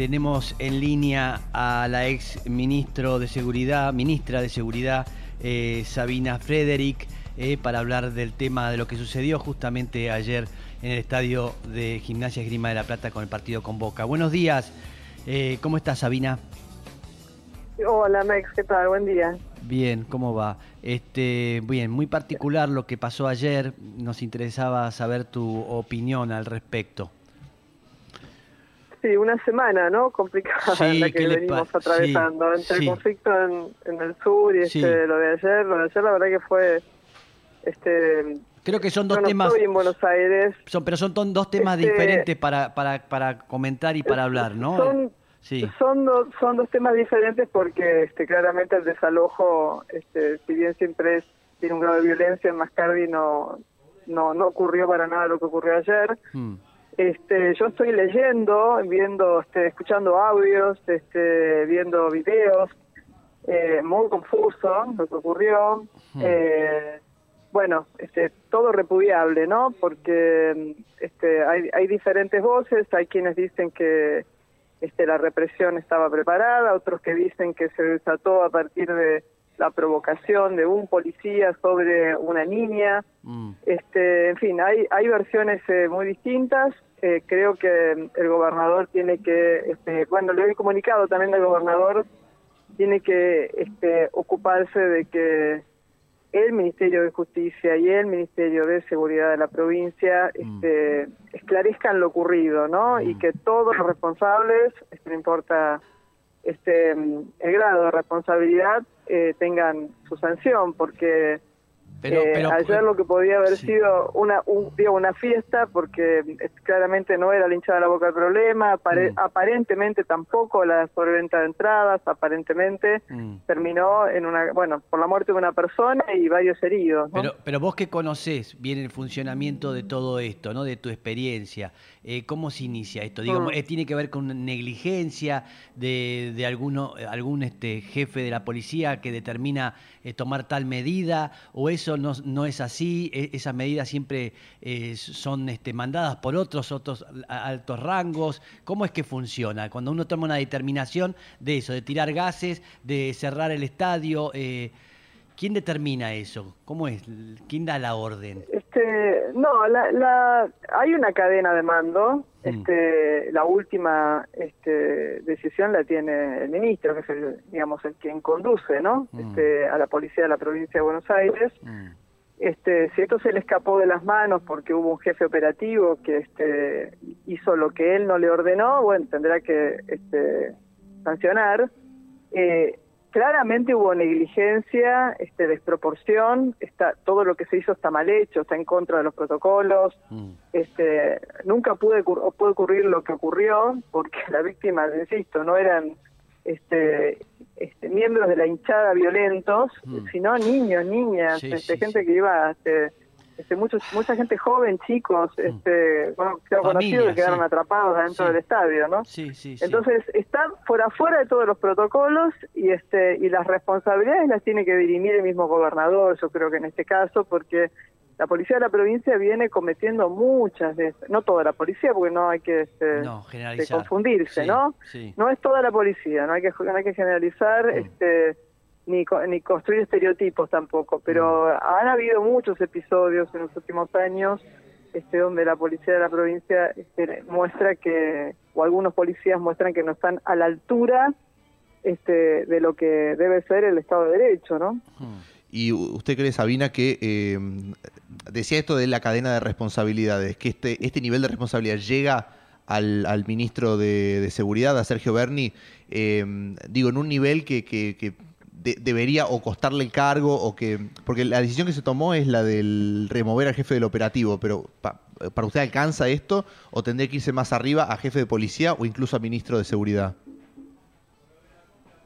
tenemos en línea a la ex ministro de Seguridad, ministra de Seguridad, eh, Sabina Frederick, eh, para hablar del tema de lo que sucedió justamente ayer en el estadio de Gimnasia Esgrima de la Plata con el partido con Boca. Buenos días, eh, ¿cómo estás Sabina? Hola Mex, ¿qué tal? Buen día. Bien, ¿cómo va? Este, bien, muy particular lo que pasó ayer. Nos interesaba saber tu opinión al respecto. Sí, una semana, ¿no? Complicada la que venimos atravesando. entre el conflicto en, el sur y este, lo de ayer. Lo de ayer, la verdad que fue. Este, Creo que son dos temas. en Buenos Aires. Son, pero son dos temas este, diferentes para, para, para comentar y para hablar, ¿no? Son, sí. son, dos, son dos temas diferentes porque este, claramente el desalojo, este, si bien siempre tiene un grado de violencia, en Mascardi no, no, no ocurrió para nada lo que ocurrió ayer. Hmm. Este, yo estoy leyendo, viendo, este, escuchando audios, este, viendo videos, eh, muy confuso lo que ocurrió. Eh, bueno, este, todo repudiable, ¿no? Porque este, hay, hay diferentes voces, hay quienes dicen que este, la represión estaba preparada, otros que dicen que se desató a partir de la provocación de un policía sobre una niña. Mm. Este, en fin, hay, hay versiones eh, muy distintas. Eh, creo que el gobernador tiene que, este, bueno, le he comunicado también al gobernador, tiene que este, ocuparse de que el Ministerio de Justicia y el Ministerio de Seguridad de la provincia mm. este, esclarezcan lo ocurrido, ¿no? Y mm. que todos los responsables, este, no importa este, el grado de responsabilidad, eh, tengan su sanción, porque eh, ayer lo que podía haber sido una una fiesta, porque claramente no era la hinchada de la boca el problema, mm. aparentemente tampoco la sobreventa de entradas, aparentemente mm. terminó en una, bueno, por la muerte de una persona y varios heridos. Pero, pero vos que conocés bien el funcionamiento de todo esto, ¿no? De tu experiencia, eh, ¿cómo se inicia esto? Digo, mm. eh, ¿tiene que ver con negligencia de, de alguno, algún este, jefe de la policía que determina tomar tal medida o eso no, es así, e, esas medidas siempre eh, son este, mandadas por otros, otros altos rangos. ¿Cómo es que funciona? Cuando uno toma una determinación de eso, de tirar gases, de cerrar el estadio, eh, ¿quién determina eso? ¿Cómo es? ¿Quién da la orden? Este, no, la, hay una cadena de mando. Mm. Este, la última este, decisión la tiene el ministro, que es el, digamos el quien conduce, ¿no? Mm. Este, a la policía de la provincia de Buenos Aires. Mm. Este, si esto se le escapó de las manos porque hubo un jefe operativo que este, hizo lo que él no le ordenó, bueno, tendrá que este, sancionar. Eh, claramente hubo negligencia, este, desproporción, está, todo lo que se hizo está mal hecho, está en contra de los protocolos, mm. este, nunca pude, puede ocurrir lo que ocurrió, porque las víctimas, insisto, no eran este, este, miembros de la hinchada violentos, mm. sino niños, niñas, este, gente que iba... Este, este, muchos, mucha gente joven, chicos, mm. este, bueno, conocidos que quedaron atrapados dentro del estadio, ¿no? Sí, sí, Entonces, están por afuera de todos los protocolos y este y las responsabilidades las tiene que dirimir el mismo gobernador, yo creo que en este caso, porque la policía de la provincia viene cometiendo muchas de no toda la policía, porque no hay que este, confundirse, ¿no? No es toda la policía, no hay que, no hay que generalizar, mm. este ni, ni construir estereotipos tampoco, pero mm. han habido muchos episodios en los últimos años este, donde la policía de la provincia este, muestra que, o algunos policías muestran que no están a la altura este, de lo que debe ser el Estado de Derecho, ¿no? Mm. ¿Y usted cree, Sabina, que eh, decía esto de la cadena de responsabilidades, que este, este nivel de responsabilidad llega al, al ministro de, Seguridad, a Sergio Berni, eh, digo, en un nivel que, que debería o costarle el cargo o que... Porque la decisión que se tomó es la del remover al jefe del operativo, pero ¿para usted alcanza esto o tendría que irse más arriba a jefe de policía o incluso a ministro de seguridad?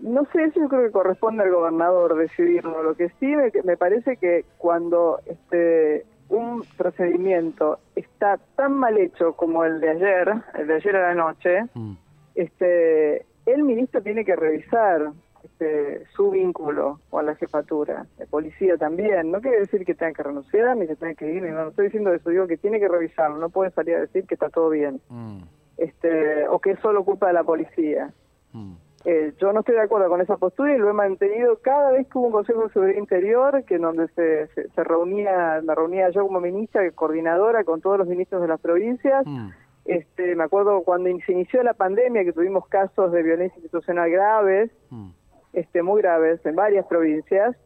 No sé, eso yo creo que corresponde al gobernador decidirlo. Lo que sí me, me parece que cuando este un procedimiento está tan mal hecho como el de ayer, el de ayer a la noche, mm. este el ministro tiene que revisar este, su vínculo con la jefatura, de policía también. No quiere decir que tenga que renunciar ni que tenga que ir, no, estoy diciendo eso, digo que tiene que revisarlo, no puede salir a decir que está todo bien. Mm. este, o que es solo culpa de la policía. Mm. Eh, yo no estoy de acuerdo con esa postura y lo he mantenido cada vez que hubo un Consejo de Seguridad Interior, que en donde se, se, reunía, me reunía yo como ministra, coordinadora con todos los ministros de las provincias. Mm. Este, me acuerdo cuando se inició la pandemia que tuvimos casos de violencia institucional graves, mm. Este, muy graves en varias provincias.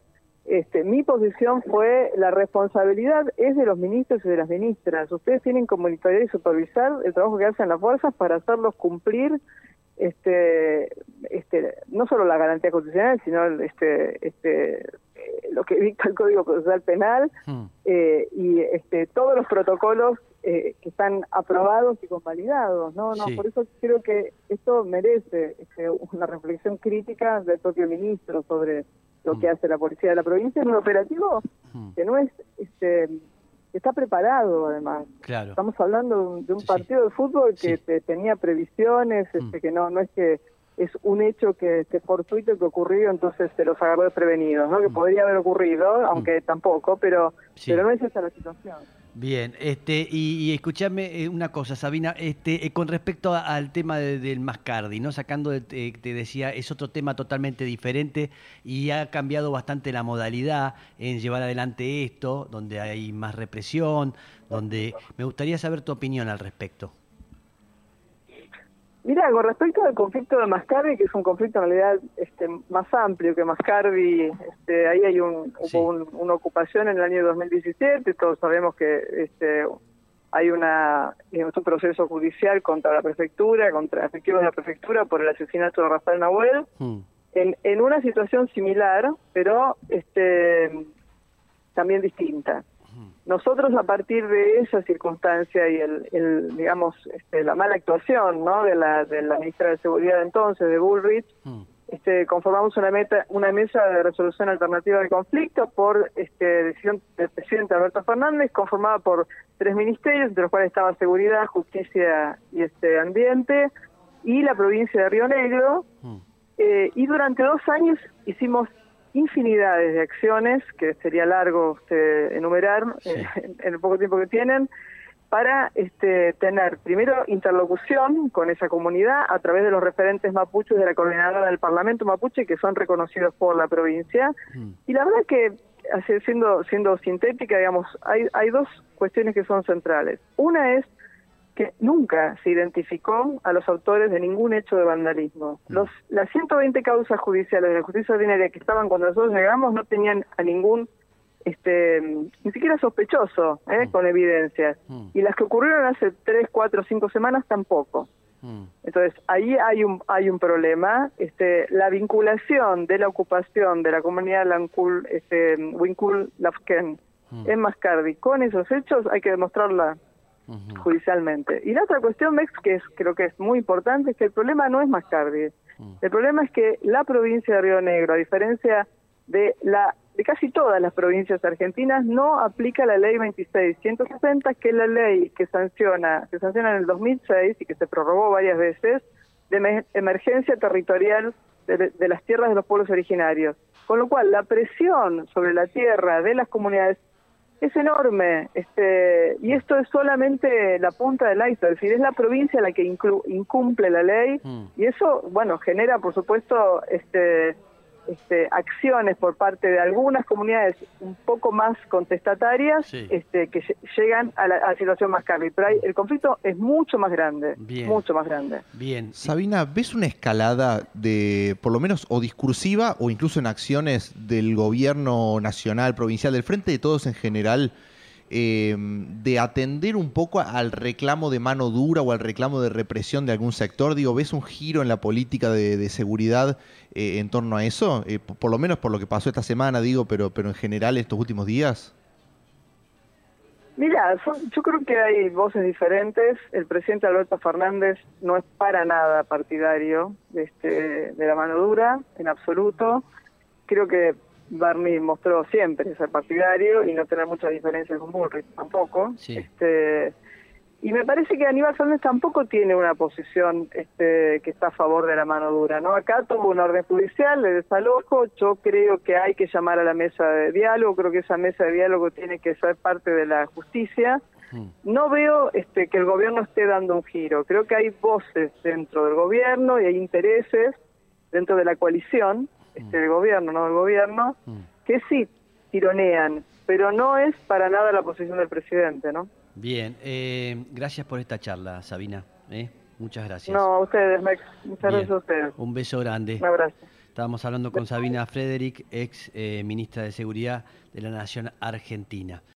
Este, mi posición fue la responsabilidad es de los ministros y de las ministras. Ustedes tienen que monitorear y supervisar el trabajo que hacen las fuerzas para hacerlos cumplir este, este, no solo la garantía constitucional, sino este, este, eh, lo que dicta el Código Procesal Penal hmm. eh, y este, todos los protocolos eh, que están aprobados y convalidados. ¿no? No, Por eso creo que esto merece este, una reflexión crítica del propio ministro sobre lo que hmm. hace la policía de la provincia en un operativo hmm. que no es este, está preparado además. Claro. Estamos hablando de un, partido de fútbol que tenía previsiones, mm. este, que no no es que es un hecho que este, fortuito que ocurrió, entonces se los agarró desprevenidos, ¿no? Que mm. podría haber ocurrido, aunque mm. tampoco, pero pero no es esa la situación. Bien, este, y, escúchame eh, una cosa, Sabina, este, eh, con respecto al tema del Mascardi, ¿no? Sacando, de, te decía, es otro tema totalmente diferente y ha cambiado bastante la modalidad en llevar adelante esto, donde hay más represión, donde me gustaría saber tu opinión al respecto. Mira, con respecto al conflicto de Mascardi, que es un conflicto en realidad este, más amplio que Mascardi, este, ahí hay un, hubo una ocupación en el año 2017, todos sabemos que este, hay una, un proceso judicial contra la prefectura, contra efectivos de la prefectura por el asesinato de Rafael Nahuel, hmm. en, en una situación similar, pero este, también distinta. Nosotros a partir de esa circunstancia y el, digamos este, la mala actuación ¿no? de la de la ministra de seguridad entonces de Bullrich mm. este, conformamos una meta una mesa de resolución alternativa de conflicto por este, decisión del presidente Alberto Fernández conformada por tres ministerios entre los cuales estaba seguridad justicia y este ambiente y la provincia de Río Negro mm. eh, y durante dos años hicimos infinidades de acciones que sería largo enumerar eh, en, el poco tiempo que tienen para este, tener primero interlocución con esa comunidad a través de los referentes mapuches de la coordinadora del Parlamento mapuche que son reconocidos por la provincia. Mm. y la verdad que siendo siendo sintética digamos hay hay dos cuestiones que son centrales. Una es que nunca se identificó a los autores de ningún hecho de vandalismo. Mm. Los, las 120 causas judiciales de la justicia ordinaria que estaban cuando nosotros llegamos no tenían a ningún, este, ni siquiera sospechoso, ¿eh? Mm. con evidencias. Mm. Y las que ocurrieron hace 3, 4, 5 semanas tampoco. Entonces, ahí hay un, hay un problema. Este, la vinculación de la ocupación de la comunidad Lancul, este, Wincul Lafken en Mascardi con esos hechos hay que demostrarla judicialmente. Y la otra cuestión, Mex, que es, creo que es muy importante, es que el problema no es Mascardi. Mm. El problema es que la provincia de Río Negro, a diferencia de la de casi todas las provincias argentinas, no aplica la ley 2660, que es la ley que sanciona, que sanciona en el 2006 y que se prorrogó varias veces, de emergencia territorial de, de las tierras de los pueblos originarios. Con lo cual, la presión sobre la tierra de las comunidades es enorme, este, y esto es solamente la punta del iceberg, es decir, es la provincia la que incumple la ley, mm. y eso, bueno, genera, por supuesto, este, este, acciones por parte de algunas comunidades un poco más contestatarias este, que llegan a la, situación más grave. Pero el conflicto es mucho más grande, mucho más grande. Bien. Sabina, ¿ves una escalada de, por lo menos, o discursiva o incluso en acciones del gobierno nacional, provincial, del Frente de Todos en general? Em, de atender un poco al reclamo de mano dura o al reclamo de represión de algún sector? Digo, ¿ves un giro en la política de, seguridad eh, en torno a eso? Eh, por, lo menos por lo que pasó esta semana, digo, pero, pero en general estos últimos días. Mira, yo creo que hay voces diferentes. El presidente Alberto Fernández no es para nada partidario de, este, de la mano dura, en absoluto. Creo que Barney mostró siempre ser partidario y no tener muchas diferencias con Bullrich tampoco. Este, y me parece que Aníbal Fernández tampoco tiene una posición este, que está a favor de la mano dura. no Acá tuvo una orden judicial de desalojo, yo creo que hay que llamar a la mesa de diálogo, creo que esa mesa de diálogo tiene que ser parte de la justicia, mm. no veo este, que el gobierno esté dando un giro. Creo que hay voces dentro del gobierno y hay intereses dentro de la coalición, este, mm. del gobierno, no del gobierno, mm. que sí tironean, pero no es para nada la posición del presidente, ¿no? Bien, eh, gracias por esta charla, Sabina. ¿eh? Muchas gracias. No, a ustedes, Max. Muchas gracias a ustedes. Un beso grande. Un abrazo. Estábamos hablando con Sabina Frederick, ex eh, ministra de Seguridad de la Nación Argentina.